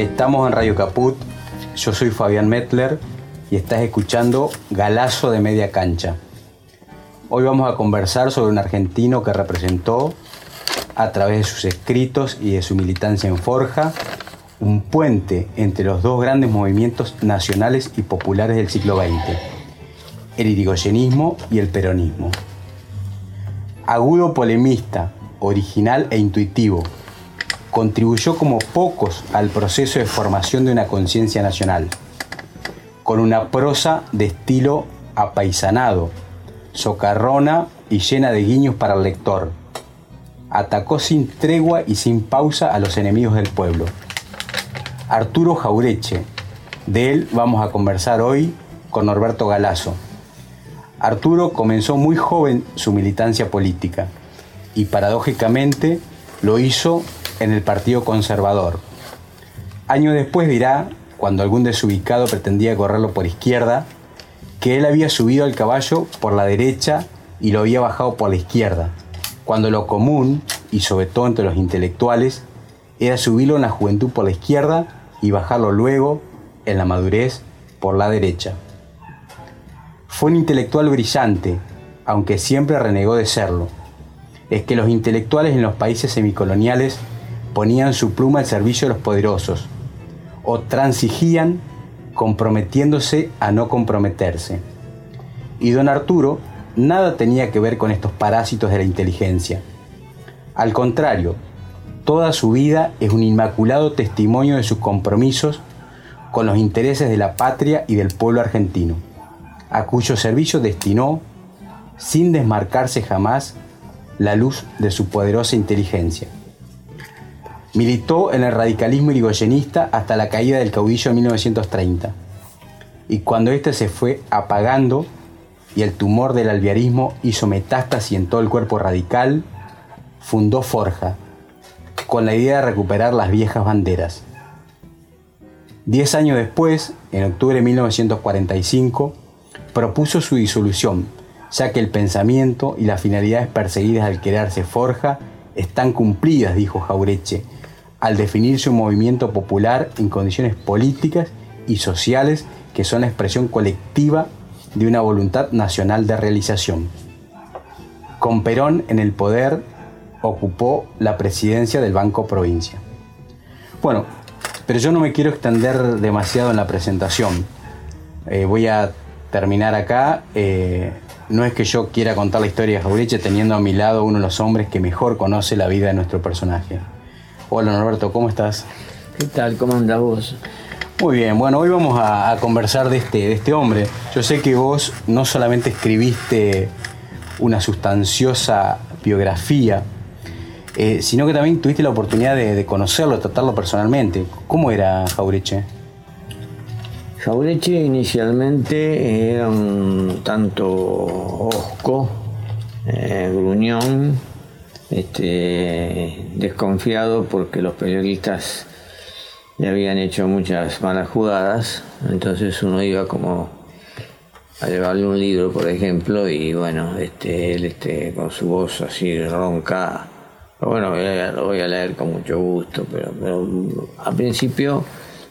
Estamos en Radio Caput, yo soy Fabián Metler y estás escuchando Galazo de Media Cancha. Hoy vamos a conversar sobre un argentino que representó, a través de sus escritos y de su militancia en Forja, un puente entre los dos grandes movimientos nacionales y populares del siglo XX, el irigoyenismo y el peronismo. Agudo polemista, original e intuitivo, contribuyó como pocos al proceso de formación de una conciencia nacional, con una prosa de estilo apaisanado, socarrona y llena de guiños para el lector. Atacó sin tregua y sin pausa a los enemigos del pueblo. Arturo Jaureche, de él vamos a conversar hoy con Norberto Galazo. Arturo comenzó muy joven su militancia política y paradójicamente lo hizo en el Partido Conservador. Años después dirá, cuando algún desubicado pretendía correrlo por izquierda, que él había subido al caballo por la derecha y lo había bajado por la izquierda, cuando lo común, y sobre todo entre los intelectuales, era subirlo en la juventud por la izquierda y bajarlo luego, en la madurez, por la derecha. Fue un intelectual brillante, aunque siempre renegó de serlo. Es que los intelectuales en los países semicoloniales ponían su pluma al servicio de los poderosos, o transigían comprometiéndose a no comprometerse. Y don Arturo nada tenía que ver con estos parásitos de la inteligencia. Al contrario, toda su vida es un inmaculado testimonio de sus compromisos con los intereses de la patria y del pueblo argentino, a cuyo servicio destinó, sin desmarcarse jamás, la luz de su poderosa inteligencia. Militó en el radicalismo irigoyenista hasta la caída del caudillo en 1930. Y cuando éste se fue apagando y el tumor del alviarismo hizo metástasis en todo el cuerpo radical, fundó Forja, con la idea de recuperar las viejas banderas. Diez años después, en octubre de 1945, propuso su disolución, ya que el pensamiento y las finalidades perseguidas al crearse Forja están cumplidas, dijo Jaureche, al definirse un movimiento popular en condiciones políticas y sociales que son la expresión colectiva de una voluntad nacional de realización. Con Perón en el poder, ocupó la presidencia del Banco Provincia. Bueno, pero yo no me quiero extender demasiado en la presentación. Eh, voy a terminar acá. Eh, no es que yo quiera contar la historia de Jaureche teniendo a mi lado uno de los hombres que mejor conoce la vida de nuestro personaje. Hola Norberto, ¿cómo estás? ¿Qué tal? ¿Cómo andas vos? Muy bien, bueno, hoy vamos a, conversar de este, de este hombre. Yo sé que vos no solamente escribiste una sustanciosa biografía, eh, sino que también tuviste la oportunidad de, conocerlo, de tratarlo personalmente. ¿Cómo era Jaureche? Jaureche inicialmente era un tanto osco, eh, gruñón, este, desconfiado porque los periodistas le habían hecho muchas malas jugadas, entonces uno iba como a llevarle un libro, por ejemplo, y bueno, este, él este, con su voz así ronca, bueno, lo voy a leer con mucho gusto, pero, pero al principio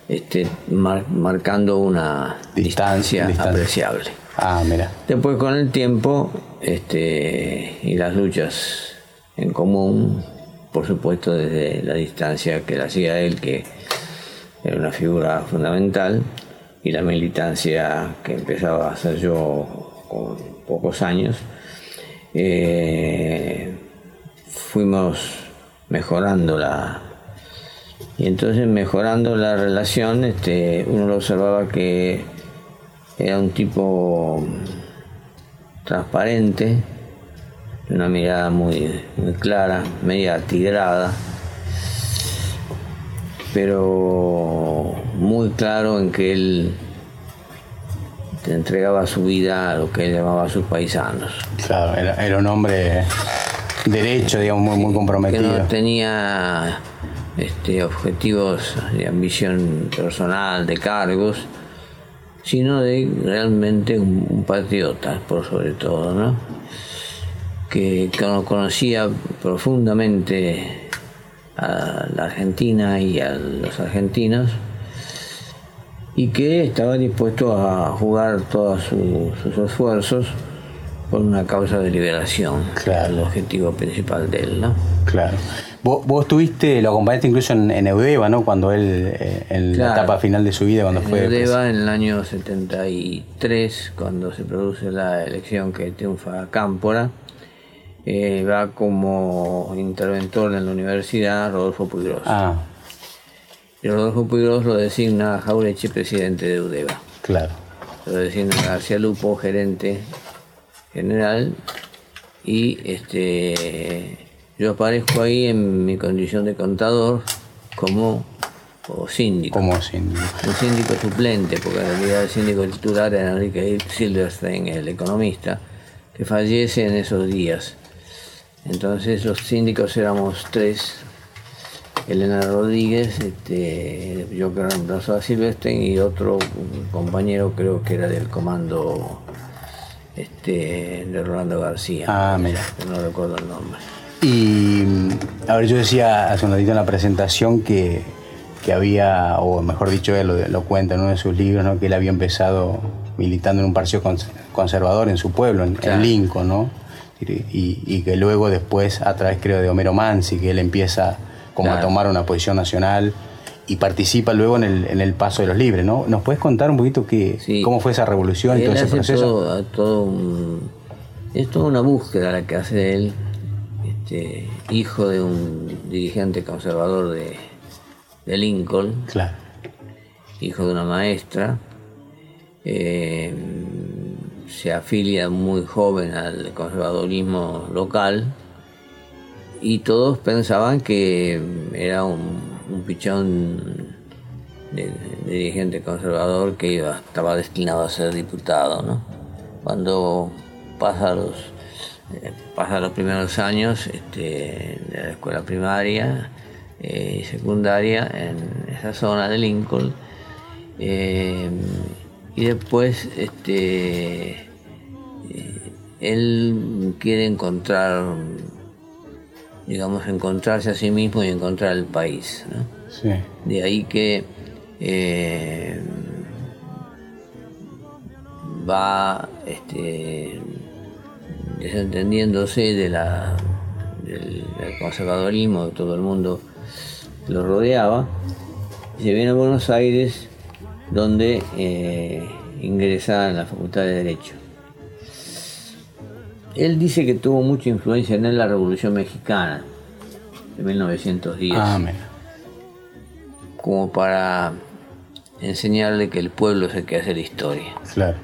este, marcando una distancia, apreciable. Ah, mira. Después con el tiempo este, y las luchas en común, por supuesto desde la distancia que le hacía él, que era una figura fundamental, y la militancia que empezaba a hacer yo con pocos años, eh, fuimos mejorando la y entonces mejorando la relación este, uno lo observaba que era un tipo transparente una mirada muy, clara, media tigrada, pero muy claro en que él te entregaba su vida a lo que él llamaba a sus paisanos. Claro, era, un hombre derecho, digamos, muy, muy comprometido. Que no tenía este, objetivos de ambición personal, de cargos, sino de realmente un, un patriota, por sobre todo, ¿no? Que conocía profundamente a la Argentina y a los argentinos y que estaba dispuesto a jugar todos sus esfuerzos por una causa de liberación, claro. el objetivo principal de él, ¿no? Claro. Vos, vos tuviste, lo acompañaste incluso en, en Eudeva, ¿no? Cuando él, eh, en la etapa final de su vida, cuando fue... Eudeva en el año 73, cuando se produce la elección que triunfa Cámpora, eh, va como interventor en la universidad Rodolfo Puigros. Ah. Y Rodolfo Puigros lo designa a Jaureche presidente de Eudeva. Claro. Lo designa a García Lupo gerente general y este yo aparezco ahí en mi condición de contador como síndico. Como síndico. Un síndico suplente, porque en realidad el síndico titular era Enrique Silverstein, el economista, que fallece en esos días. Entonces los síndicos éramos tres, Elena Rodríguez, este, yo que reemplazó a Silverstein y otro compañero creo que era del comando este, de Rolando García. Ah, mira. no recuerdo el nombre. Y, a ver, yo decía hace un ratito en la presentación que, que había, o mejor dicho, él lo, cuenta en uno de sus libros, ¿no? que él había empezado militando en un partido conservador en su pueblo, en, Lincoln, ¿no? Y, y, que luego después, a través creo de Homero Mansi, que él empieza como a tomar una posición nacional y participa luego en el, en el paso de los libres, ¿no? ¿Nos puedes contar un poquito qué, cómo fue esa revolución y todo ese proceso? Todo, es toda una búsqueda la que hace él, este, hijo de un dirigente conservador de, de Lincoln, claro. hijo de una maestra, eh, se afilia muy joven al conservadorismo local y todos pensaban que era un un pichón de, dirigente conservador que iba, estaba destinado a ser diputado. ¿no? Cuando pasa los, eh, pasa los primeros años este, de la escuela primaria eh, y secundaria en esa zona de Lincoln, eh, y después este, él quiere encontrar digamos, encontrarse a sí mismo y encontrar el país. De ahí que eh, va este, desentendiéndose de la, del, conservadorismo de todo el mundo lo rodeaba y se viene a Buenos Aires donde eh, ingresa en la Facultad de Derecho. Él dice que tuvo mucha influencia en la Revolución Mexicana de 1910. Ah, como para enseñarle que el pueblo es el que hace la historia. Claro.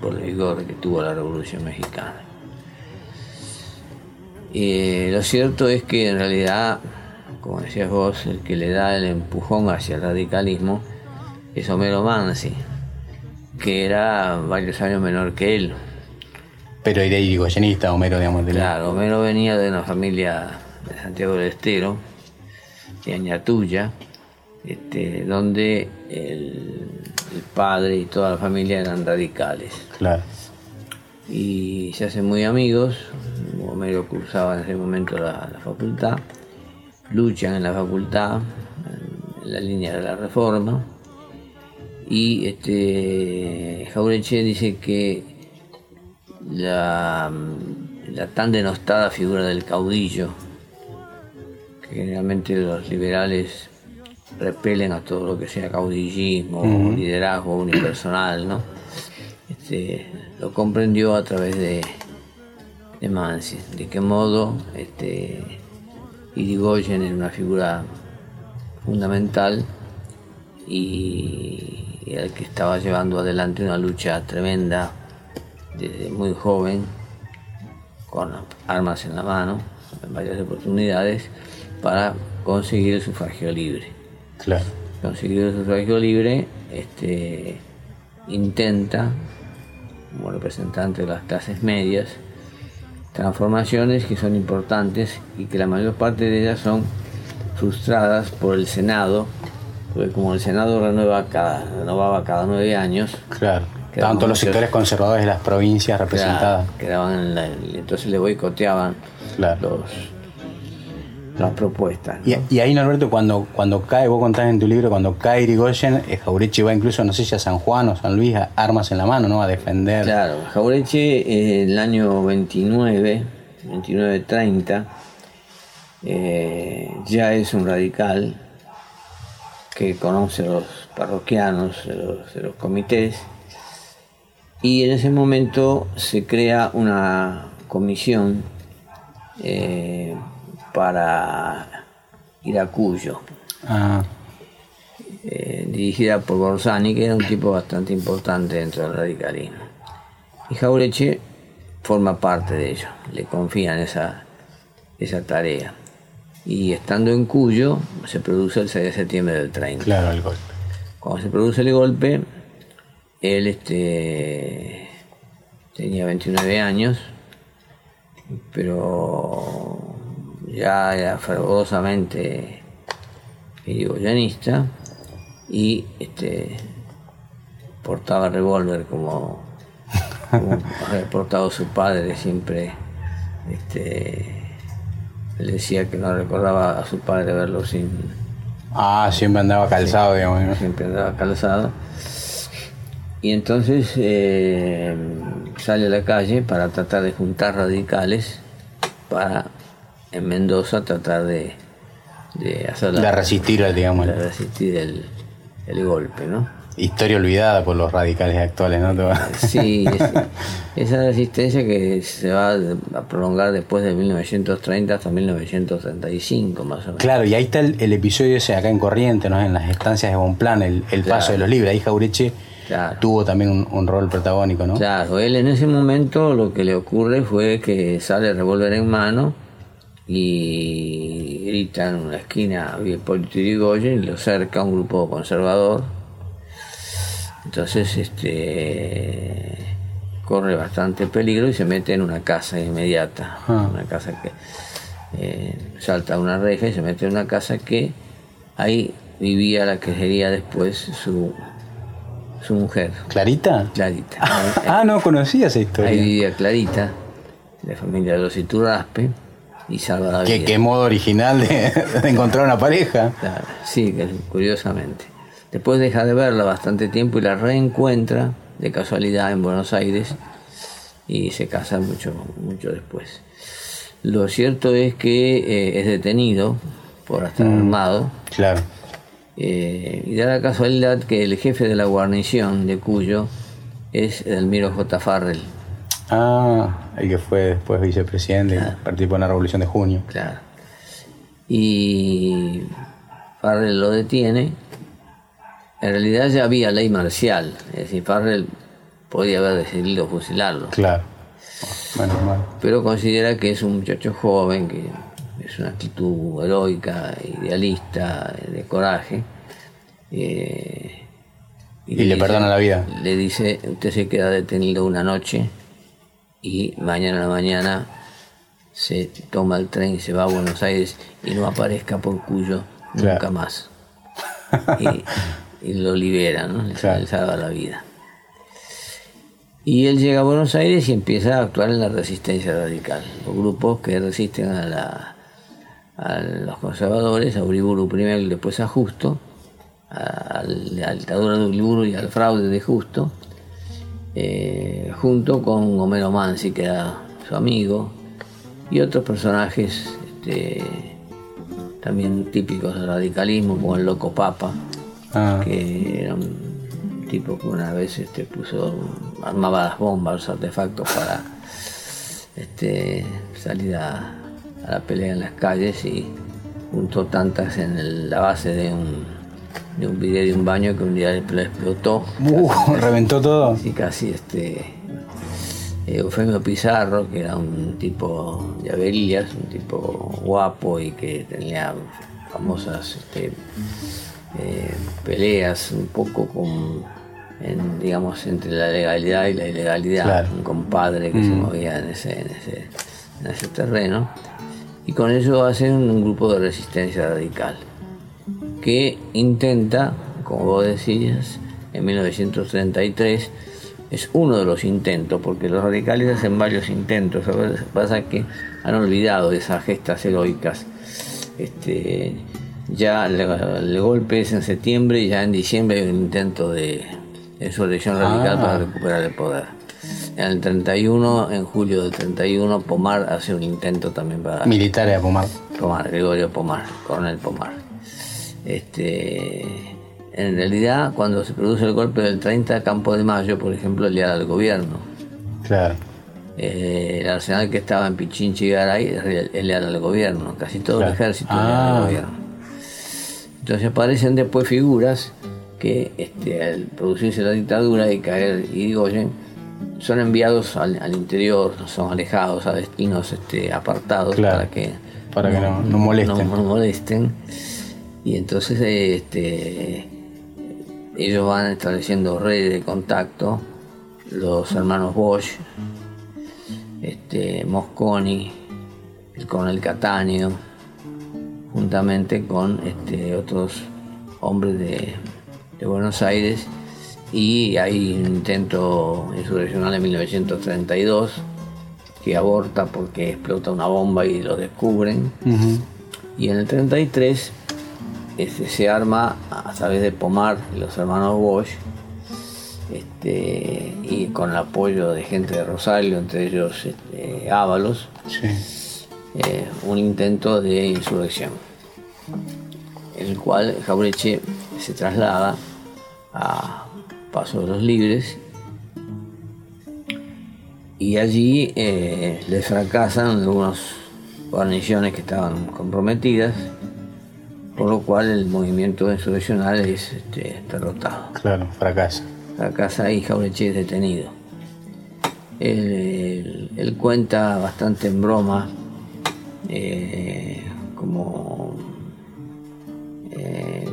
Por el vigor que tuvo la Revolución Mexicana. Y lo cierto es que en realidad, como decías vos, el que le da el empujón hacia el radicalismo es Homero Mansi, que era varios años menor que él. Pero era irigoyenista, Homero, digamos. De claro, Homero venía de una familia de Santiago del Estero, de Añatuya, este, donde el, padre y toda la familia eran radicales. Claro. Y se hacen muy amigos, Homero cursaba en ese momento la, facultad, luchan en la facultad, en la línea de la reforma, y este, Jaureche dice que la, la tan denostada figura del caudillo, que generalmente los liberales repelen a todo lo que sea caudillismo, liderazgo unipersonal, ¿no? Este, lo comprendió a través de, de Mansi, de qué modo este, Irigoyen era una figura fundamental y, y el que estaba llevando adelante una lucha tremenda desde muy joven, con armas en la mano, en varias oportunidades, para conseguir el sufragio libre. Claro. Conseguir el sufragio libre, este, intenta, como representante de las clases medias, transformaciones que son importantes y que la mayor parte de ellas son frustradas por el Senado, porque como el Senado renueva cada, renovaba cada nueve años, claro tanto los sectores conservadores de las provincias representadas. quedaban entonces le boicoteaban los, las propuestas. Y, y, ahí, Norberto, cuando, cuando cae, vos contás en tu libro, cuando cae Irigoyen, eh, Jaureche va incluso, no sé si a San Juan o San Luis, armas en la mano, ¿no? A defender. Claro, Jaureche en el año 29, 29-30, eh, ya es un radical que conoce a los parroquianos de los, de los comités y en ese momento se crea una comisión eh, para ir a Cuyo, ah. eh, dirigida por Borsani, que era un tipo bastante importante dentro del radicalismo. Y Jaureche forma parte de ello, le confían esa, esa tarea. Y estando en Cuyo, se produce el 6 de septiembre del 30. Claro, el golpe. Cuando se produce el golpe, él este, tenía 29 años, pero ya era fervorosamente irigoyenista y este, portaba revólver como, había portado su padre siempre. Este, le decía que no recordaba a su padre verlo sin. Ah, siempre andaba calzado, digamos. Siempre andaba calzado. Y entonces eh, sale a la calle para tratar de juntar radicales para en Mendoza tratar de, de hacer de resistir, digamos, de resistir el, el golpe, ¿no? Historia olvidada por los radicales actuales, ¿no? Sí, esa resistencia que se va a prolongar después de 1930 hasta 1935, más o menos. Claro, y ahí está el, episodio ese acá en Corriente, ¿no? En las estancias de Bonplan, el, el paso de los libres. Ahí Jaureche tuvo también un, rol protagónico, ¿no? Claro, él en ese momento lo que le ocurre fue que sale revólver en mano y grita en una esquina Hipólito Yrigoyen y lo cerca un grupo conservador. Entonces este corre bastante peligro y se mete en una casa inmediata, ah. una casa que eh, salta una reja y se mete en una casa que ahí vivía la que sería después su su mujer. ¿Clarita? Clarita. ah, no conocía esa historia. Ahí vivía Clarita, de familia de los Iturraspe, y salva la ¿Qué, Qué modo original de, encontrar una pareja. sí, curiosamente. Después deja de verla bastante tiempo y la reencuentra de casualidad en Buenos Aires y se casa mucho, mucho después. Lo cierto es que eh, es detenido por estar mm, armado. Claro eh, y da la casualidad que el jefe de la guarnición de Cuyo es Elmiro J. Farrell. Ah, el que fue después vicepresidente, claro. participó en la Revolución de Junio. Claro. Y Farrell lo detiene. En realidad ya había ley marcial, es decir, Farrell podía haber decidido fusilarlo. Claro. Bueno, Pero considera que es un muchacho joven que es una actitud heroica, idealista, de coraje. Eh, y, le, perdona la vida. Le dice, usted se queda detenido una noche y mañana a la mañana se toma el tren y se va a Buenos Aires y no aparezca por Cuyo nunca más. Y, lo libera, ¿no? Le salva la vida. Y él llega a Buenos Aires y empieza a actuar en la resistencia radical, los grupos que resisten a la, a los conservadores, a Uriburu primero y después a Justo, a, la dictadura de Uriburu y al fraude de Justo, eh, junto con Homero Mansi, que era su amigo, y otros personajes este, también típicos del radicalismo, como el Loco Papa, ah. que era un tipo que una vez este, puso, armaba las bombas, los artefactos para este, salir a a la pelea en las calles y juntó tantas en la base de un, de un video de un baño que un día explotó. Uh, reventó todo. Sí, casi este. Eh, Eufemio Pizarro, que era un tipo de averías, un tipo guapo y que tenía famosas este, eh, peleas un poco con, digamos, entre la legalidad y la ilegalidad. Un compadre que se mm. movía en ese, en ese, en ese terreno y con eso hacen un grupo de resistencia radical que intenta, como vos decías, en 1933, es uno de los intentos, porque los radicales hacen varios intentos, pasa que han olvidado esas gestas heroicas este, ya el, golpe es en septiembre y ya en diciembre hay un intento de insurrección radical para ah. recuperar el poder. En el 31, en julio del 31, Pomar hace un intento también para... Militares a Pomar. Pomar, Gregorio Pomar, coronel Pomar. Este, en realidad, cuando se produce el golpe del 30, Campo de Mayo, por ejemplo, le da al gobierno. Claro. Eh, el arsenal que estaba en Pichinchi y Garay es leal al gobierno, casi todo el ejército es leal al ah. gobierno. Entonces aparecen después figuras que este, al producirse la dictadura y caer Irigoyen son enviados al, interior, son alejados a destinos este, apartados para que, para que no, molesten. no, molesten. Y entonces este, ellos van estableciendo redes de contacto, los hermanos Bosch, este, Mosconi, el coronel juntamente con este, otros hombres de, Buenos Aires. Y hay un intento insurreccional en 1932 que aborta porque explota una bomba y lo descubren. Y en el 33 este, se arma a través de Pomar y los hermanos Bosch este, y con el apoyo de gente de Rosario, entre ellos este, Ábalos, eh, un intento de insurrección, el cual Jaureche se traslada a Paso de los Libres y allí eh, le fracasan algunas guarniciones que estaban comprometidas, por lo cual el movimiento insurreccional es este, derrotado. Claro, fracasa la casa y Jaureche es detenido. Él, cuenta bastante en broma, eh, como eh,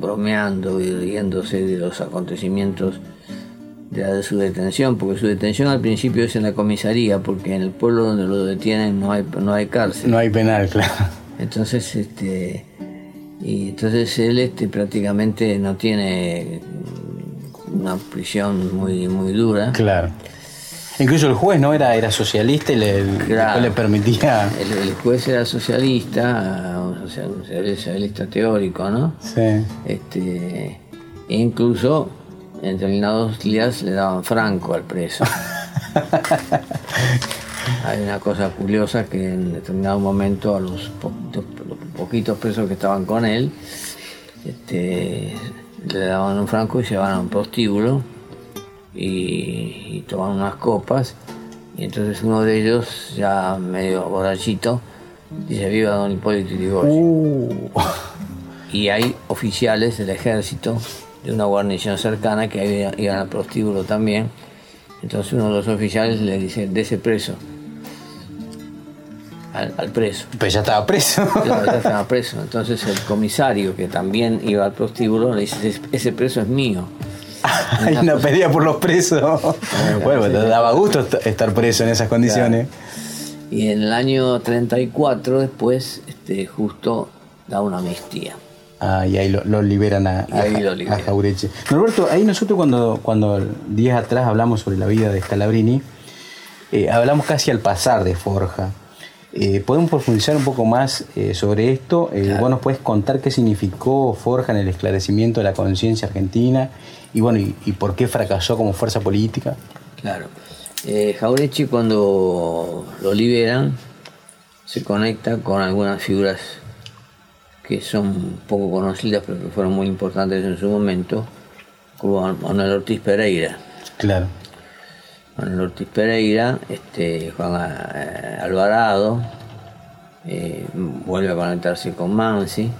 bromeando y riéndose de los acontecimientos de, su detención, porque su detención al principio es en la comisaría, porque en el pueblo donde lo detienen no hay, no hay cárcel. No hay penal, claro. Entonces, este, y entonces él este, prácticamente no tiene una prisión muy, muy dura. Claro. Incluso el juez no era, era socialista y le, le permitía. El, juez era socialista, o sea, un socialista teórico, ¿no? Sí. Este, e incluso en determinados días le daban franco al preso. Hay una cosa curiosa que en determinado momento a los poquitos presos que estaban con él, este, le daban un franco y a un prostíbulo y, toman unas copas y entonces uno de ellos, ya medio borrachito, dice viva don Hipólito Yrigoyen. Uh. Y hay oficiales del ejército de una guarnición cercana que iban al prostíbulo también. Entonces uno de los oficiales le dice, de ese preso al, preso. Pero ya estaba preso. ya estaba preso. Entonces el comisario, que también iba al prostíbulo, le dice, ese preso es mío. y no pedía por los presos. bueno, te daba gusto estar preso en esas condiciones. Y en el año 34 después, este, justo da una amnistía. Ah, y ahí lo, liberan a, Jaureche. Norberto, ahí nosotros cuando, cuando días atrás hablamos sobre la vida de Scalabrini, eh, hablamos casi al pasar de Forja. Eh, ¿Podemos profundizar un poco más eh, sobre esto? Eh, ¿Vos nos puedes contar qué significó Forja en el esclarecimiento de la conciencia argentina y, bueno, y, por qué fracasó como fuerza política? Claro. Eh, Jaurechi cuando lo liberan se conecta con algunas figuras que son poco conocidas pero que fueron muy importantes en su momento, como Manuel Ortiz Pereira. Claro Juan Ortiz Pereira, este, Juan eh, Alvarado, eh, vuelve a conectarse con Mansi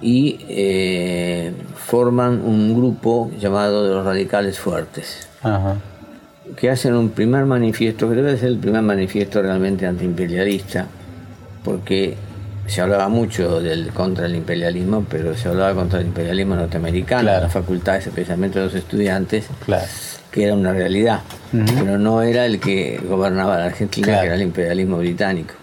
y eh, forman un grupo llamado de los Radicales Fuertes, que hacen un primer manifiesto, que debe ser el primer manifiesto realmente antiimperialista, porque se hablaba mucho del contra el imperialismo, pero se hablaba contra el imperialismo norteamericano, claro. las facultades, especialmente los estudiantes. Claro que era una realidad, pero no era el que gobernaba la Argentina, que era el imperialismo británico.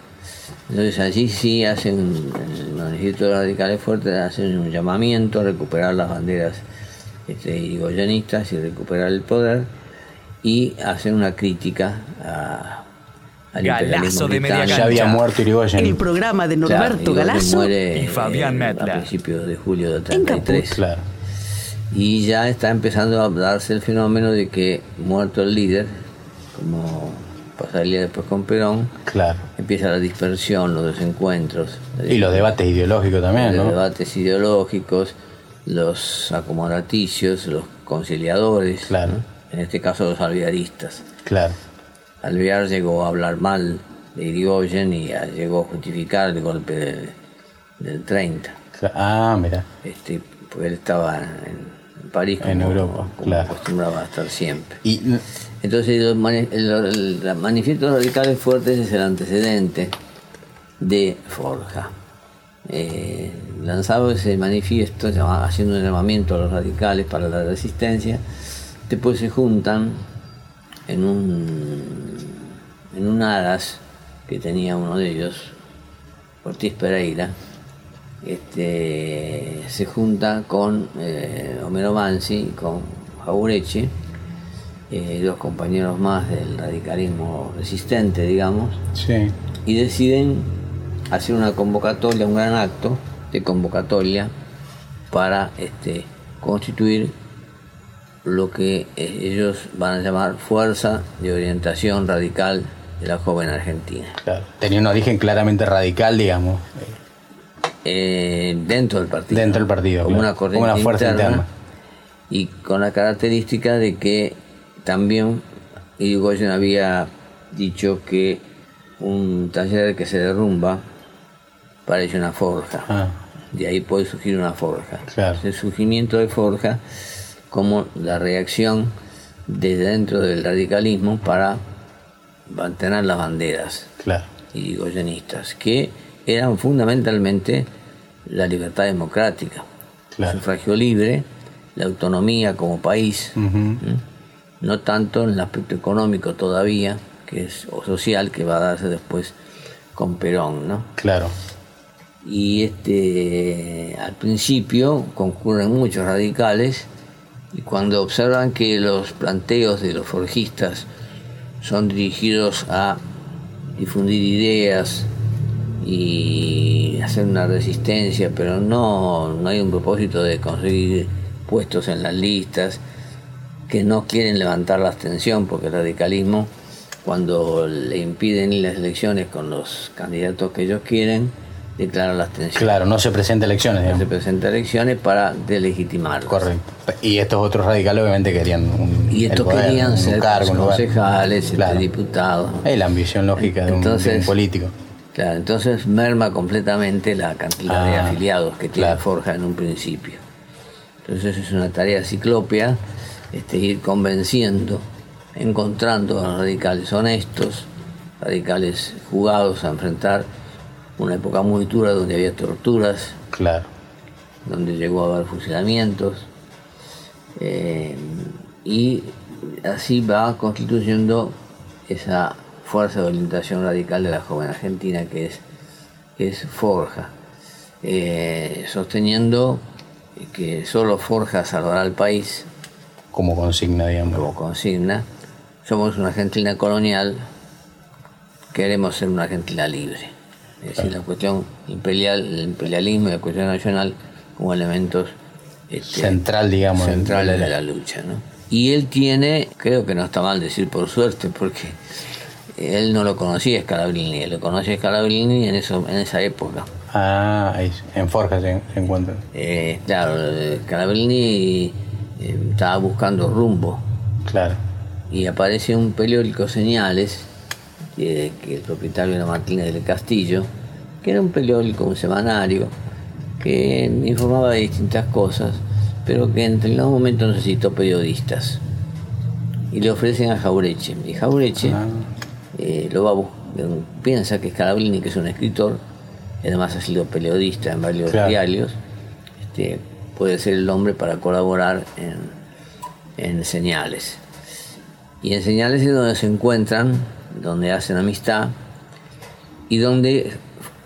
Entonces allí sí hacen, el manifiesto de radicales fuertes hacen un llamamiento a recuperar las banderas este, y recuperar el poder y hacen una crítica a, al Galazo imperialismo de media británico. Ya había muerto Irigoyen. El programa de Claro, Norberto Irigoyen Galazo. muere, y Fabián eh, a principios de julio del En 33. Claro. Y ya está empezando a darse el fenómeno de que, muerto el líder, como pasaría después con Perón, Claro. empieza la dispersión, los desencuentros. Y los debates ideológicos también, los ¿no? debates ideológicos, los acomodaticios, los conciliadores, Claro. ¿no? en este caso los alvearistas. Claro. Alvear llegó a hablar mal de Irigoyen y llegó a justificar el golpe del, del 30, Cla- Ah, mira. este, porque él estaba en París como, En Europa, como claro. acostumbraba a estar siempre. Y Entonces los, mani- el- el- los manifiestos radicales fuertes es el antecedente de Forja. Eh, lanzado ese manifiesto, haciendo un llamamiento a los radicales para la resistencia, después se juntan en un, en un aras que tenía uno de ellos, Ortiz Pereira, este, se junta con eh, Homero Mansi, con Jaureche, eh, dos compañeros más del radicalismo resistente, digamos, sí. y deciden hacer una convocatoria, un gran acto de convocatoria para este, constituir lo que eh, ellos van a llamar Fuerza de Orientación Radical de la Joven Argentina. Claro. Tenía un origen claramente radical, digamos. Eh, dentro del partido. Dentro del partido, Como claro. una corriente Como una fuerza interna. Y con la característica de que también Irigoyen había dicho que un taller que se derrumba parece una forja. Ah, De ahí puede surgir una forja. Claro. El surgimiento de forja como la reacción desde dentro del radicalismo para mantener las banderas claro. irigoyenistas, que eran fundamentalmente la libertad democrática, Claro. el sufragio libre, la autonomía como país, no tanto en el aspecto económico todavía, que es o social, que va a darse después con Perón, ¿no? Claro. Y este, al principio concurren muchos radicales y cuando observan que los planteos de los forjistas son dirigidos a difundir ideas y hacer una resistencia, pero no, no hay un propósito de conseguir puestos en las listas, que no quieren levantar la abstención, porque el radicalismo, cuando le impiden ir las elecciones con los candidatos que ellos quieren, declara la abstención. Claro, no se presenta elecciones, Se digamos. presenta elecciones para delegitimarlos. Correcto. Y estos otros radicales obviamente querían un, Y estos poder, querían un ser cargo, concejales, Claro. diputados. Es la ambición lógica de un, de un Entonces- político. Claro, entonces merma completamente la cantidad de Ah, afiliados que tiene claro. Forja en un principio. Entonces es una tarea ciclopia este, ir convenciendo, encontrando a los radicales honestos, radicales jugados a enfrentar una época muy dura donde había torturas, Claro. donde llegó a haber fusilamientos, eh, y así va constituyendo esa fuerza de orientación radical de la joven argentina que es, que es Forja, eh, sosteniendo que solo Forja salvará al país Como consigna, digamos. como consigna, somos una Argentina colonial, queremos ser una Argentina libre. Es decir, la cuestión imperial, el imperialismo y la cuestión nacional como elementos este, Central, digamos. centrales de de la lucha. ¿no? Y él tiene, creo que no está mal decir por suerte, porque él no lo conocía Scalabrini, lo conocía Scalabrini en, eso, en esa época. Ah, ahí, en Forja se, se encuentran. Eh, claro, Scalabrini eh, estaba buscando rumbo Claro. y aparece un periódico Señales, que, que el propietario era Martínez del Castillo, que era un periódico, un semanario, que informaba de distintas cosas, pero que en determinado momento necesitó periodistas. Y le ofrecen a Jaureche. Y Jaureche Ah. Eh, lo va a piensa que Scalabrini, que es un escritor, además ha sido periodista en varios Claro. diarios, este, puede ser el hombre para colaborar en, en señales. Y en señales es donde se encuentran, donde hacen amistad y donde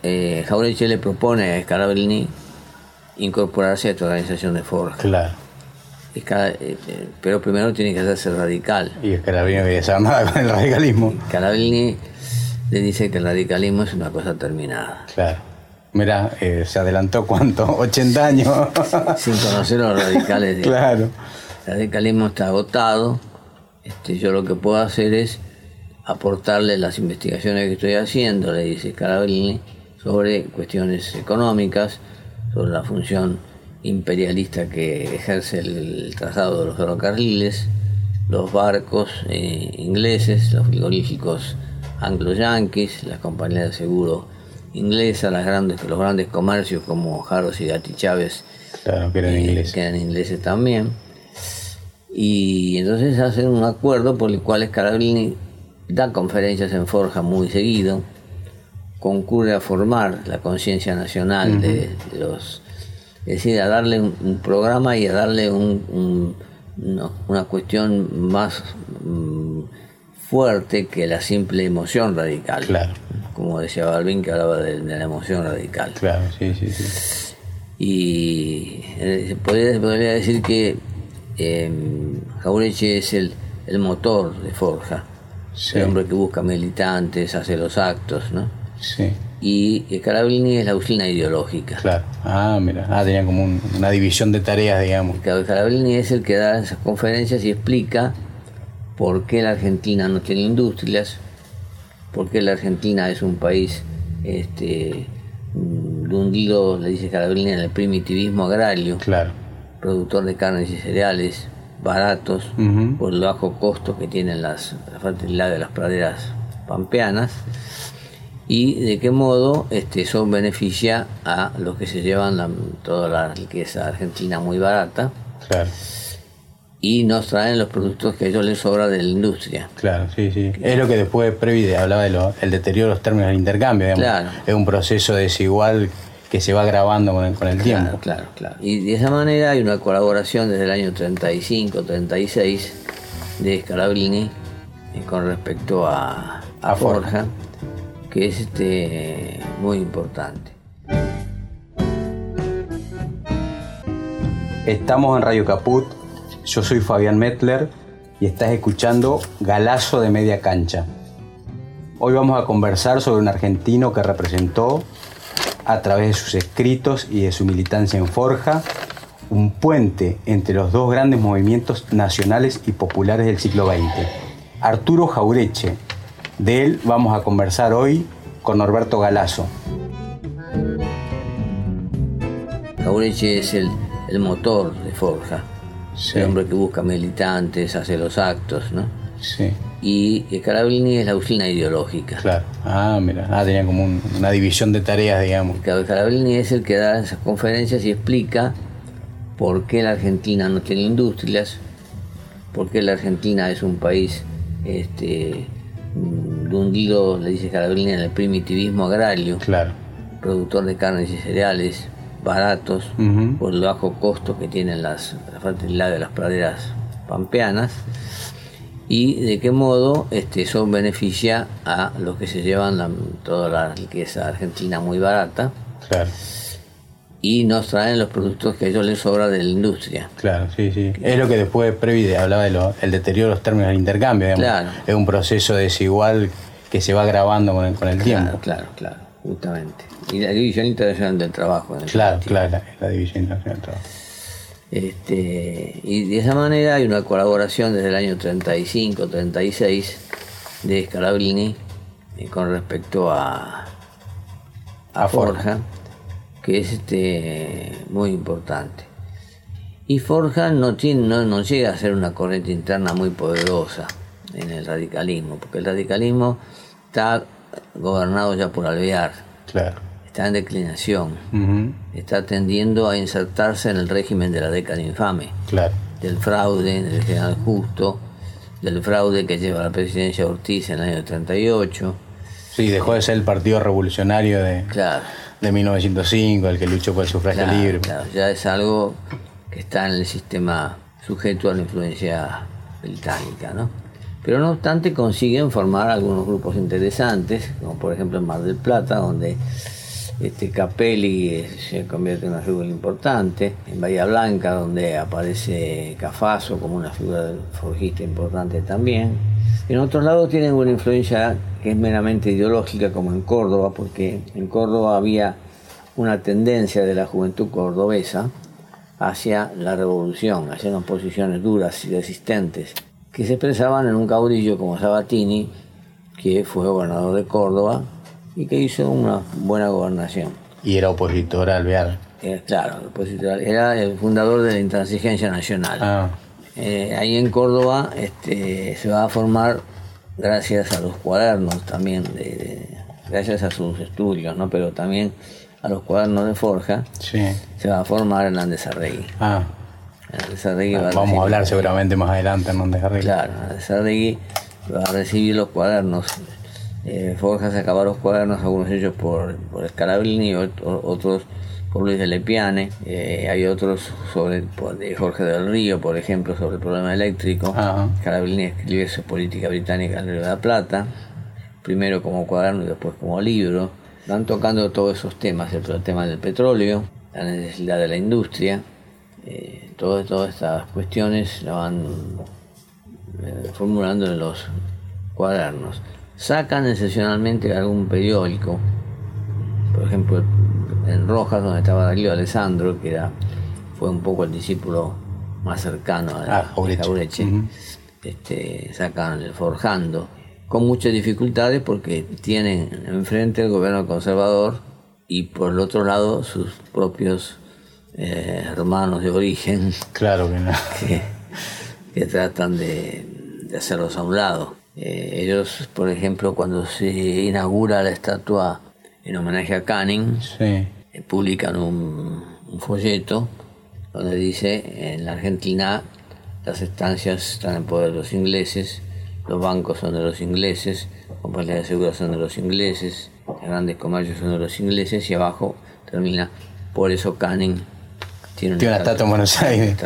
eh, Jaureche le propone a Scalabrini incorporarse a esta organización de Forja. Claro. Escala- eh, eh, pero primero tiene que hacerse radical. Y es que desarmada con el radicalismo. Scalabrini le dice que el radicalismo es una cosa terminada. Claro. Mira, eh, se adelantó cuánto, 80 años. Sin conocer a los radicales. claro. El radicalismo está agotado. Este, yo lo que puedo hacer es aportarle las investigaciones que estoy haciendo, le dice Carabellini, sobre cuestiones económicas, sobre la función imperialista que ejerce el, trazado de los ferrocarriles, los barcos eh, ingleses, los frigoríficos anglo-yanquis, las compañías de seguro inglesas, las grandes, los grandes comercios como Harrods y Gatti Chávez, claro, que, eran eh, ingleses. que eran ingleses también. Y entonces hacen un acuerdo por el cual Scalabrini da conferencias en Forja muy seguido, concurre a formar la conciencia nacional de, los... Es decir, a darle un, programa y a darle un, una, cuestión más mm, fuerte que la simple emoción radical. Claro. Como decía Balvin, que hablaba de, la emoción radical. Claro, sí, sí, sí. Y eh, podría, podría, decir que eh, Jaureche es el, el motor de Forja el hombre que busca militantes, hace los actos, ¿no? Sí. Y Carabellini es la usina ideológica. Claro. Ah, mira. Ah, tenía como una división de tareas, digamos. Carabellini es el que da esas conferencias y explica por qué la Argentina no tiene industrias, por qué la Argentina es un país este, hundido, le dice Carabellini, en el primitivismo agrario. Claro. Productor de carnes y cereales, baratos por el bajo costo que tienen las, la fertilidad de las praderas pampeanas y de qué modo este, eso beneficia a los que se llevan toda la riqueza argentina muy barata y nos traen los productos que a ellos les sobra de la industria. Claro, sí, sí. Es lo que después Previde hablaba del deterioro de los términos del intercambio. Digamos. Es un proceso desigual que se va grabando con el, con el tiempo. Claro, claro. Y de esa manera hay una colaboración desde el año 35, 36 de Scalabrini eh, con respecto a, a, Forja, que es este, muy importante. Estamos en Radio Caput, yo soy Fabián Metler y estás escuchando Galazo de Media Cancha. Hoy vamos a conversar sobre un argentino que representó a través de sus escritos y de su militancia en Forja, un puente entre los dos grandes movimientos nacionales y populares del siglo XX. Arturo Jaureche. De él vamos a conversar hoy con Norberto Galazo. Jaureche es el, motor de Forja, el hombre que busca militantes, hace los actos, ¿no? Sí y Carabellini es la usina ideológica. Claro. Ah, mira. Ah, tenía como una división de tareas, digamos. Carabellini es el que da esas conferencias y explica por qué la Argentina no tiene industrias, por qué la Argentina es un país este, hundido, le dice Carabellini, en el primitivismo agrario. Claro. Productor de carnes y cereales baratos por el bajo costo que tienen las, la fertilidad de las praderas pampeanas y de qué modo este, eso beneficia a los que se llevan toda la riqueza argentina muy barata. Claro. Y nos traen los productos que a ellos les sobra de la industria. Claro, sí, sí. Es lo que después Previde hablaba del deterioro de los términos del intercambio. Digamos. Claro. Es un proceso desigual que se va grabando con el, con el tiempo. Claro, claro, justamente. Y la división internacional del trabajo. claro, claro, la división internacional del trabajo. Este, y de esa manera hay una colaboración desde el año 35, 36 de Scalabrini eh, con respecto a, a, Forja, que es este, muy importante. Y Forja no, tiene, no, no llega a ser una corriente interna muy poderosa en el radicalismo, porque el radicalismo está gobernado ya por Alvear. Claro está en declinación, está tendiendo a insertarse en el régimen de la década infame, claro. del fraude del general Justo, del fraude que lleva a la presidencia Ortiz en el año 38. Sí, dejó de ser el Partido Revolucionario de, claro. De 1905, el que luchó por el sufragio libre. Claro, ya es algo que está en el sistema sujeto a la influencia británica, ¿no? Pero no obstante consiguen formar algunos grupos interesantes, como por ejemplo en Mar del Plata, donde Este, Capelli se convierte en una figura importante. En Bahía Blanca, donde aparece Cafaso como una figura forjista importante también. En otros lados tienen una influencia que es meramente ideológica, como en Córdoba, porque en Córdoba había una tendencia de la juventud cordobesa hacia la revolución, hacia unas posiciones duras y resistentes, que se expresaban en un caudillo como Sabatini, que fue gobernador de Córdoba y que hizo una buena gobernación. Y era opositor al Alvear. Eh, claro, opositor, era el fundador de la Intransigencia Nacional. Ah. Eh, ahí en Córdoba este, se va a formar gracias a los cuadernos también, gracias a sus estudios, ¿no? pero también a los cuadernos de Forja, se va a formar en Andesarregui. Ah. ah vamos a hablar seguramente más adelante en Andesarregui. Claro, Andesarregui va a recibir los cuadernos. Eh, Forja sacaba los cuadernos, algunos ellos por, por Scalabrini, otros por Luis de Lepiane, eh, hay otros sobre de Jorge del Río, por ejemplo, sobre el problema eléctrico. Carabellini escribió su política británica en de la Plata, primero como cuaderno y después como libro. Van tocando todos esos temas, el, tema del petróleo, la necesidad de la industria, eh, todas estas cuestiones la van eh, formulando en los cuadernos. Sacan excepcionalmente algún periódico, por ejemplo en Rojas, donde estaba Darío Alessandro, que era, fue un poco el discípulo más cercano a, ah, este, sacan el Forjando, con muchas dificultades porque tienen enfrente el gobierno conservador y por el otro lado sus propios eh, hermanos de origen. Claro que Que, tratan de, hacerlos a un lado. Eh, ellos, por ejemplo, cuando se inaugura la estatua en homenaje a Canning, eh, publican un, folleto donde dice en la Argentina las estancias están en poder de los ingleses, los bancos son de los ingleses, compañías de seguros son de los ingleses, los grandes comercios son de los ingleses y abajo termina por eso Canning tiene una, estatua en Buenos Aires.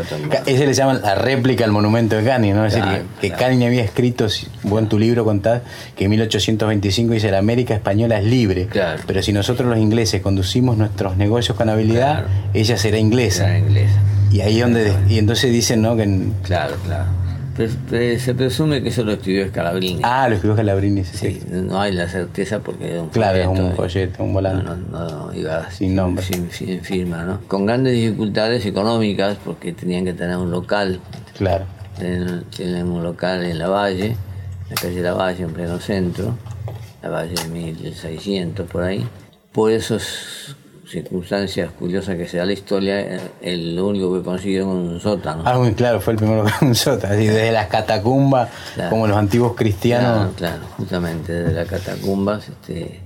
Ese le llaman la réplica al monumento de Canning, ¿no? Es decir, que, Canning había escrito, vos en tu libro contás, que en 1825 dice la América española es libre. Pero si nosotros los ingleses conducimos nuestros negocios con habilidad, ella será inglesa. inglesa. Y ahí donde y entonces dicen, ¿no? Que Claro, claro se presume que eso lo escribió Scalabrini. Ah, lo escribió Scalabrini, sí. no hay la certeza porque un Claro, es un folleto, un volante. No, no, iba sin nombre. Sin, firma, ¿no? Con grandes dificultades económicas porque tenían que tener un local. Claro. Tienen, un local en La Valle, en la calle La Valle, en pleno centro. La Valle 1600, por ahí. Por esos circunstancias curiosas que se da la historia, el único que consiguió un sótano. Ah, muy claro, fue el primero con un sótano, así, desde las catacumbas, como los antiguos cristianos. Claro, justamente, desde las catacumbas. Este,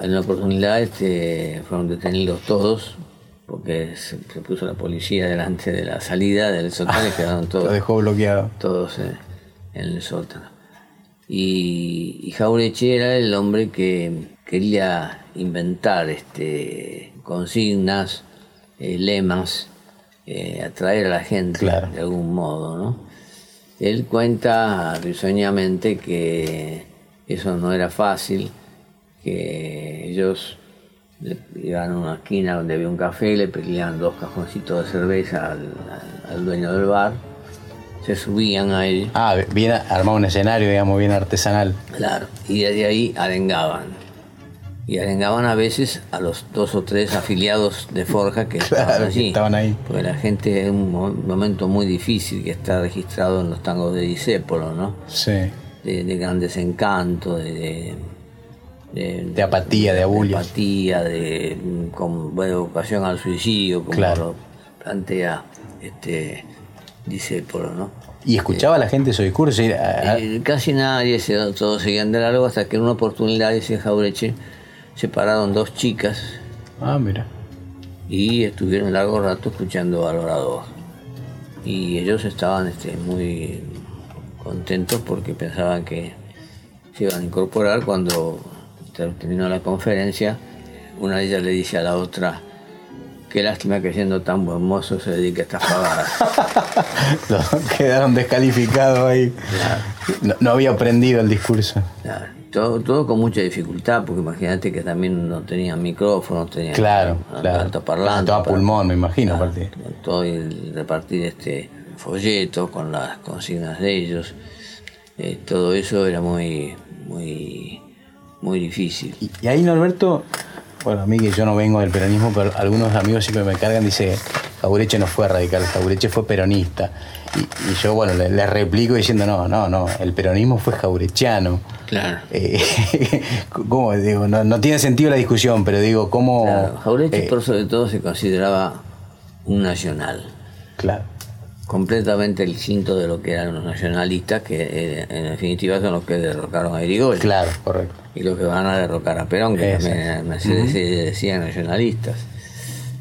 en la oportunidad este, fueron detenidos todos, porque se, puso la policía delante de la salida del sótano y quedaron todos. Lo dejó bloqueado. Todos eh, en el sótano. Y, y Jaureche era el hombre que quería inventar este, consignas, eh, lemas, eh, atraer a la gente de algún modo. ¿no? Él cuenta risueñamente que eso no era fácil, que ellos iban a una esquina donde había un café, le pedían dos cajoncitos de cerveza al, dueño del bar, se subían a él. Ah, bien armado un escenario, digamos, bien artesanal. Claro, y desde ahí arengaban y arengaban a veces a los dos o tres afiliados de Forja que estaban allí. estaban ahí. Porque la gente es un momento muy difícil que está registrado en los tangos de Disépolo, ¿no? Sí. De, gran desencanto, de, de, apatía, de abulia. De apatía, de con buena ocasión al suicidio, como lo plantea este Disépolo, ¿no? ¿Y escuchaba a la gente su discurso? Eh, casi nadie, todos seguían de largo hasta que en una oportunidad dice Jaureche se pararon dos chicas. Ah, mira. Y estuvieron largo rato escuchando al orador. Y ellos estaban este, muy contentos porque pensaban que se iban a incorporar cuando terminó la conferencia. Una de ellas le dice a la otra Qué lástima que siendo tan buen mozo se dedique a estas pavadas. quedaron descalificados ahí. No, había aprendido el discurso. Todo, todo con mucha dificultad, porque imagínate que también no tenían micrófono, tenían claro, claro. parlante. Todo pulmón, me imagino. todo el repartir este folleto con las consignas de ellos. Eh, todo eso era muy, muy, muy difícil. Y, ahí, Norberto, bueno, a mí que yo no vengo del peronismo, pero algunos amigos siempre me cargan, dice, Jaureche no fue radical, Jaureche fue peronista. Y, yo, bueno, le, replico diciendo, no, no, no, el peronismo fue jaurechiano. Claro. Eh, ¿Cómo? Digo, no, tiene sentido la discusión, pero digo, ¿cómo...? Claro, Jaureche, eh, por sobre todo, se consideraba un nacional. Claro completamente distinto de lo que eran los nacionalistas, que eh, en definitiva son los que derrocaron a Irigoyen. Claro, correcto. Y los que van a derrocar a Perón, que también se decían nacionalistas.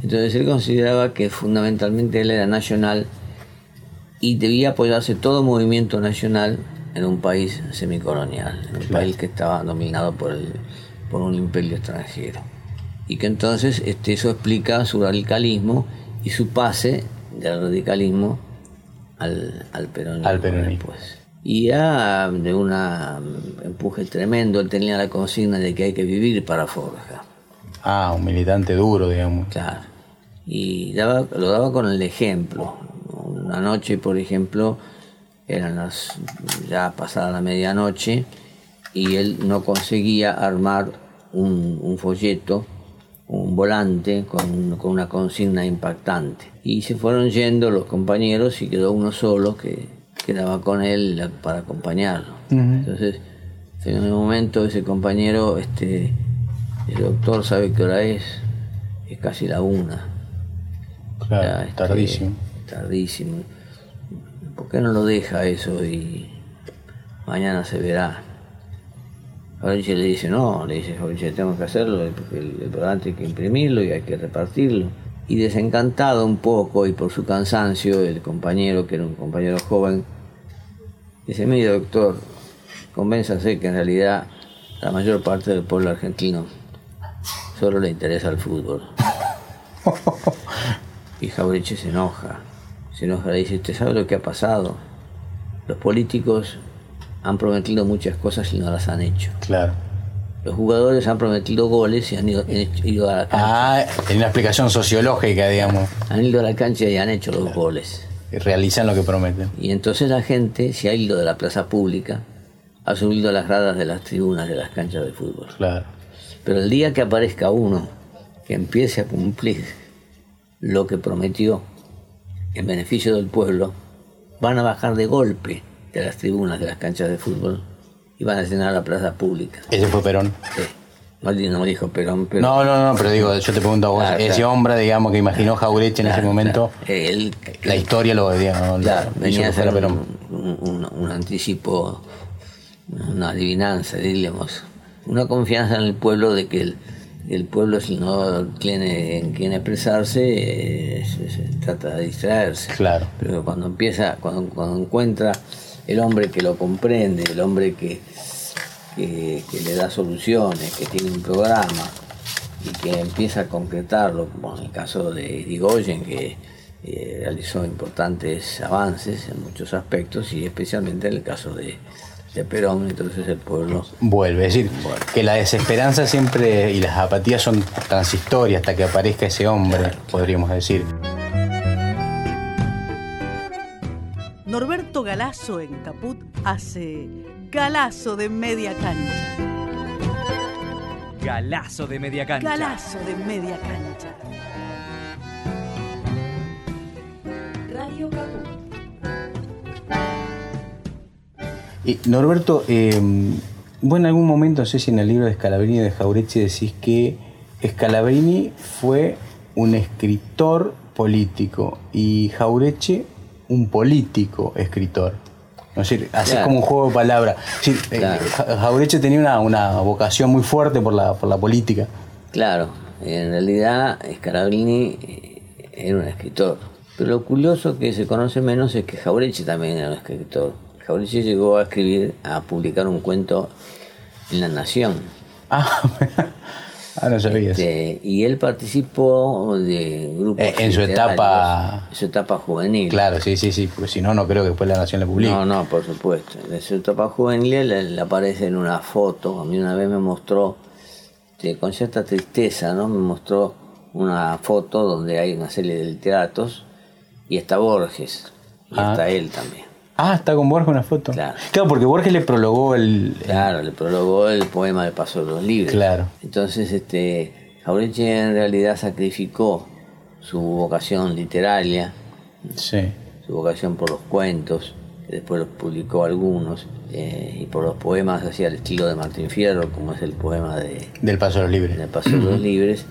Entonces él consideraba que fundamentalmente él era nacional y debía apoyarse todo movimiento nacional en un país semicolonial, en un país que estaba dominado por, el, por un imperio extranjero. Y que entonces este, eso explica su radicalismo y su pase del radicalismo al, al peronismo. Al peronismo. Pues. Y ya de un empuje tremendo, él tenía la consigna de que hay que vivir para Forja. Ah, un militante duro, digamos. Claro. Y daba, lo daba con el ejemplo. Una noche, por ejemplo, eran las ya pasada la medianoche y él no conseguía armar un, un folleto un volante con, una consigna impactante. Y se fueron yendo los compañeros y quedó uno solo que quedaba con él para acompañarlo. Entonces, en un momento ese compañero, este, el doctor sabe qué hora es, es casi la una. Claro, este, tardísimo. Tardísimo. ¿Por qué no lo deja eso y mañana se verá? Fabricio le dice, no, le dice, Fabricio, tenemos que hacerlo, porque el, programa hay que imprimirlo y hay que repartirlo. Y desencantado un poco y por su cansancio, el compañero, que era un compañero joven, dice, mire doctor, convénzase que en realidad la mayor parte del pueblo argentino solo le interesa el fútbol. y Jauriche se enoja, se enoja, le dice, ¿usted sabe lo que ha pasado? Los políticos han prometido muchas cosas y no las han hecho. Claro. Los jugadores han prometido goles y han ido, a la cancha. Ah, en una explicación sociológica, digamos. Han ido a la cancha y han hecho los goles. Y realizan lo que prometen. Y entonces la gente se ha ido de la plaza pública, ha subido a las gradas de las tribunas de las canchas de fútbol. Claro. Pero el día que aparezca uno que empiece a cumplir lo que prometió en beneficio del pueblo, van a bajar de golpe de las tribunas de las canchas de fútbol iban a llenar la plaza pública. ¿Ese fue Perón? Sí. No, me dijo Perón, pero... No, no, no, pero digo, yo te pregunto a vos, ese hombre, digamos, que imaginó Jaureche en ese momento, la historia lo digamos, venía a ser Perón. Un, un, anticipo, una adivinanza, diríamos, una confianza en el pueblo de que el, el pueblo si no tiene en quien expresarse, se, trata de distraerse. Claro. Pero cuando empieza, cuando, cuando encuentra el hombre que lo comprende, el hombre que, que, le da soluciones, que tiene un programa y que empieza a concretarlo, como en el caso de Irigoyen, que eh, realizó importantes avances en muchos aspectos y especialmente en el caso de, de Perón, entonces el pueblo vuelve. Es decir, que la desesperanza siempre y las apatías son transitorias hasta que aparezca ese hombre, podríamos decir. Norberto Galazo en Caput hace Galazo de media cancha. Galazo de media cancha. Galazo de media cancha. Radio Caput. Y Norberto, eh, vos en algún momento, no sé si en el libro de Scalabrini y de Jaurechi decís que Scalabrini fue un escritor político y Jaureche un político escritor. Es decir, así como un juego de palabras. Eh, Jaureche tenía una, vocación muy fuerte por la, por la política. Claro, en realidad Scalabrini eh, era un escritor. Pero lo curioso que se conoce menos es que Jaureche también era un escritor. Jaureche llegó a escribir, a publicar un cuento en La Nación. Ah, Ah, no sabías. Este, y él participó de grupos. Eh, en su etapa- En su etapa juvenil. Claro, sí, sí, sí, porque si no, no creo que después la Nación le publique. No, no, por supuesto. En su etapa juvenil él, él aparece en una foto. A mí una vez me mostró, este, con cierta tristeza, ¿no? Me mostró una foto donde hay una serie de literatos y está Borges. Y Ah. está él también. Ah, está con Borges una foto. Claro. porque Borges le prologó el... Claro, le prologó el poema del Paso de los Libres. Claro. Entonces, este, Jauretche en realidad sacrificó su vocación literaria, Sí. su vocación por los cuentos, que después los publicó algunos, eh, y por los poemas hacia el estilo de Martín Fierro, como es el poema de, Del Paso a los Libres. de Paso de los Libres,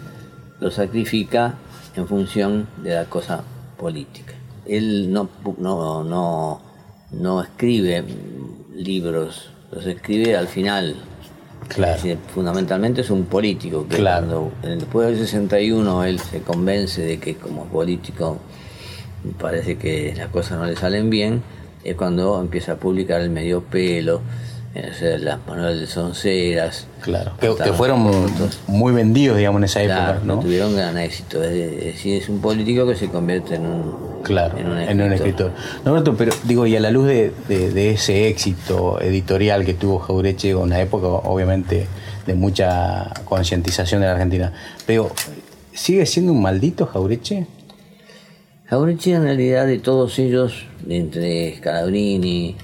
lo sacrifica en función de la cosa política. Él no, no, no, no escribe libros, los escribe al final. Claro. Es decir, fundamentalmente es un político que Claro. cuando después del 61 él se convence de que como político parece que las cosas no le salen bien, es cuando empieza a publicar el medio pelo, las manuales de sonceras. Claro. Que, fueron muy vendidos, digamos, en esa Claro, época, ¿no? tuvieron gran éxito. Es decir, es un político que se convierte en un, Claro, en un en un escritor. escritor. Norberto, pero digo, y a la luz de, de- de ese éxito editorial que tuvo Jaureche, una época obviamente de mucha concientización de la Argentina, pero ¿sigue siendo un maldito Jaureche? Jauretche en realidad de todos ellos, entre Scalabrini,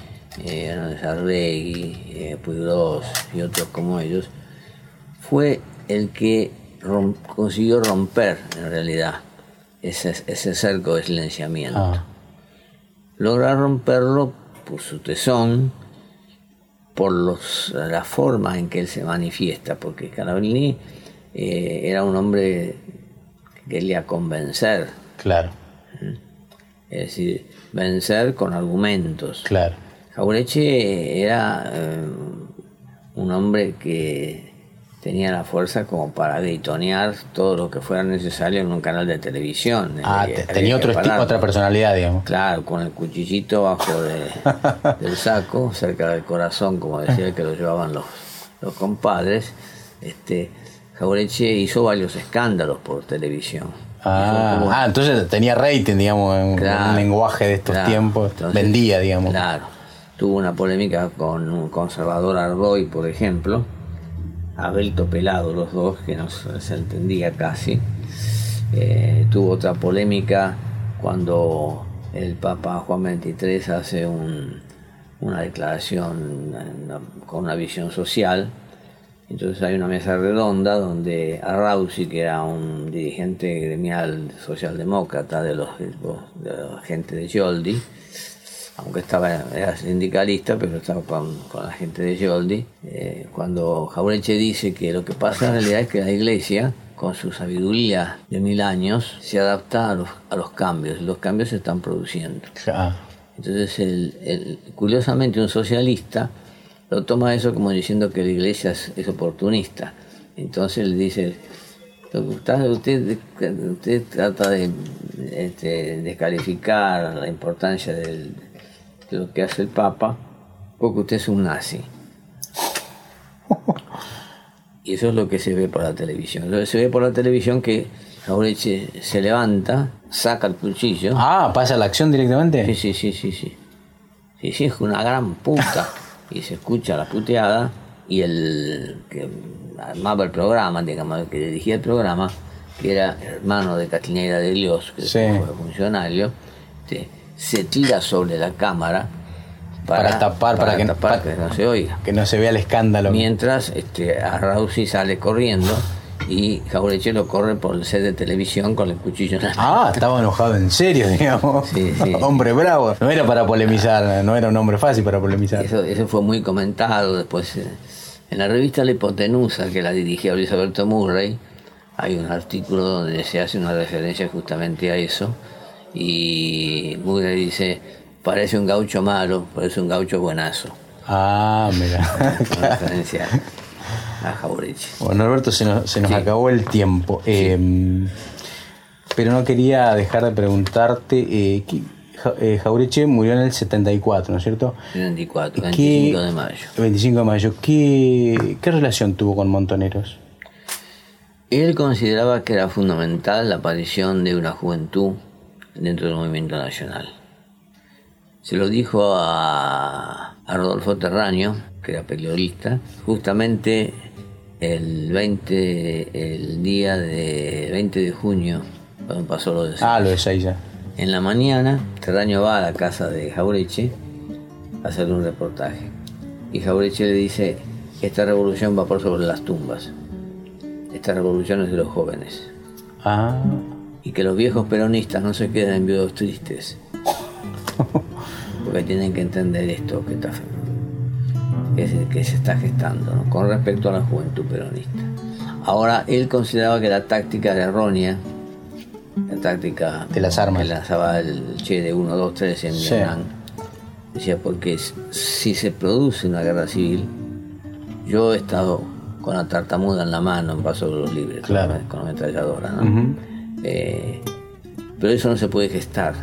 eh, Arregui, eh, Puigros y otros como ellos, fue el que rom- consiguió romper en realidad ese, ese cerco de silenciamiento. Ah, logra romperlo por su tesón, por los, la forma en que él se manifiesta, porque Calabrini eh, era un hombre que quería convencer, claro, es decir, vencer con argumentos. claro. Jaureche era eh, un hombre que tenía la fuerza como para gritonear todo lo que fuera necesario en un canal de televisión. Ah, Eh, tenía otro esti- pararlo. otra personalidad, digamos. Claro, con el cuchillito bajo de- del saco, cerca del corazón, como decía que lo llevaban los, los compadres. Este, Jaureche hizo varios escándalos por televisión. Ah, como- ah, entonces tenía rating, digamos, en Claro, un lenguaje de estos claro. tiempos. Entonces, Vendía, digamos. Claro. Tuvo una polémica con un conservador Ardoy, por ejemplo. Abelto Pelado, los dos, que no se entendía casi. Eh, tuvo otra polémica cuando el Papa Juan XXIII hace un- una declaración con una visión social. Entonces hay una mesa redonda donde Arrauzi, que era un dirigente gremial socialdemócrata de los, de la gente de Yoldi, aunque estaba era sindicalista, pero estaba con, con la gente de Yoldi, eh, cuando Jaureche dice que lo que pasa en realidad es que la iglesia, con su sabiduría de mil años, se adapta a los, a los cambios, los cambios se están produciendo. Entonces, el- el- curiosamente, un socialista lo toma eso como diciendo que la iglesia es, es oportunista. Entonces le dice, usted, usted trata de este, descalificar la importancia del- de lo que hace el Papa porque usted es un nazi. Y eso es lo que se ve por la televisión. Lo que se ve por la televisión que Jaureche se levanta, saca el cuchillo. Ah, pasa la acción directamente. Sí, sí, sí, sí, sí. Sí, sí, es una gran puta. Y se escucha la puteada y el que armaba el programa, digamos, el que dirigía el programa, que era hermano de Castiñeira de Dios, que Sí. fue funcionario, este, se tira sobre la cámara Para tapar, para que- tapar para- que no se oiga. Que no se vea el escándalo. Mientras este, Arrauzi sale corriendo y Jaureche lo corre por el set de televisión con el cuchillo en la Ah, estaba enojado en serio, digamos. Sí, sí. hombre bravo. No era para polemizar, no era un hombre fácil para polemizar. Eso, eso fue muy comentado después. eh, En la revista La Hipotenusa, que la dirigía Luis Alberto Murray, hay un artículo donde se hace una referencia justamente a eso. Y Murray dice, parece un gaucho malo, parece un gaucho buenazo. Ah, mira. Una referencia a Jaureche. Bueno, Alberto, se nos, se nos Sí. acabó el tiempo. Eh, pero no quería dejar de preguntarte. eh, ¿qué- Ja- eh, Jaureche murió en el 74, ¿no es cierto? El 24, ¿Qué- 25 de mayo. 25 de mayo. ¿Qué, qué relación tuvo con Montoneros? Él consideraba que era fundamental la aparición de una juventud dentro del movimiento nacional. Se lo dijo a, Rodolfo Terraño, que era periodista, justamente el 20, el día de 20 de junio, cuando pasó lo de Ah, lo de Seiya. En la mañana, Terraño va a la casa de Jaureche a hacer un reportaje. Y Jaureche le dice, esta revolución va por sobre las tumbas. Esta revolución es de los jóvenes. Ah. Y que los viejos peronistas no se queden viudos tristes. Porque tienen que entender esto que, está, que, se, está gestando con respecto a la juventud peronista. Ahora, él consideraba que la táctica era errónea, la táctica de las armas. Que lanzaba el Che de 1, 2, 3 en Vietnam. Decía, porque si se produce una guerra civil, yo he estado con la tartamuda en la mano en Paso de los Libres, con, la, ametralladora, ¿no? Eh, pero eso no se puede gestar.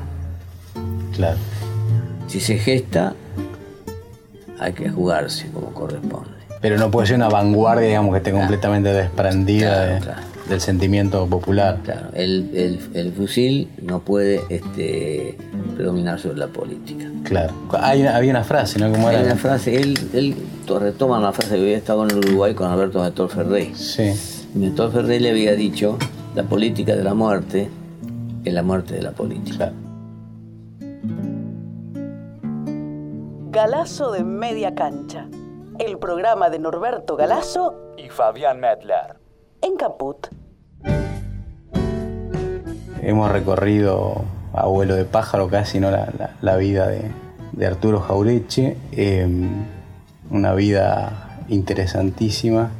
Claro. Si se gesta, hay que jugarse como corresponde. Pero no puede ser una vanguardia, digamos, que esté completamente desprendida del sentimiento popular. Claro, el, fusil no puede este, predominar sobre la política. Claro. Hay, había una frase, ¿no? Hay una frase, él, él retoma una frase que había estado en el Uruguay con Alberto Metor Ferrey. Sí. Metor Ferrey le había dicho, la política de la muerte es la muerte de la política. Galazo de Media Cancha, el programa de Norberto Galazo y Fabián Medler. En Caput. Hemos recorrido, abuelo de pájaro casi, ¿no? la, vida de, Arturo Jaureche, em, una vida interesantísima.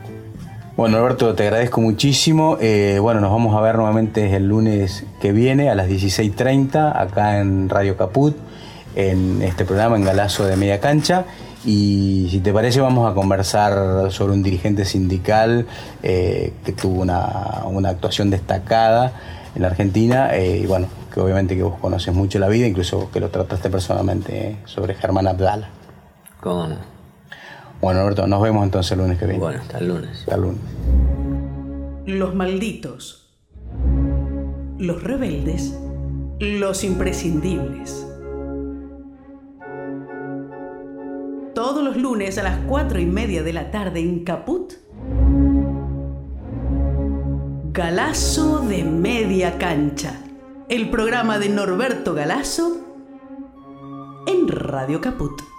Bueno, Norberto, te agradezco muchísimo. Eh, bueno, nos vamos a ver nuevamente el lunes que viene a las 16.30 acá en Radio Caput en este programa, en Galazo de Media Cancha. Y si te parece, vamos a conversar sobre un dirigente sindical eh, que tuvo una, actuación destacada en la Argentina. Eh, y bueno, que obviamente que vos conoces mucho la vida, incluso que lo trataste personalmente sobre Germán Abdala. ¿Cómo Bueno, Alberto, nos vemos entonces el lunes que viene. Bueno, hasta el lunes. Hasta el lunes. Los malditos. Los rebeldes. Los imprescindibles. todos los lunes a las 4 y media de la tarde en Caput. Galazo de Media Cancha, el programa de Norberto Galazo en Radio Caput.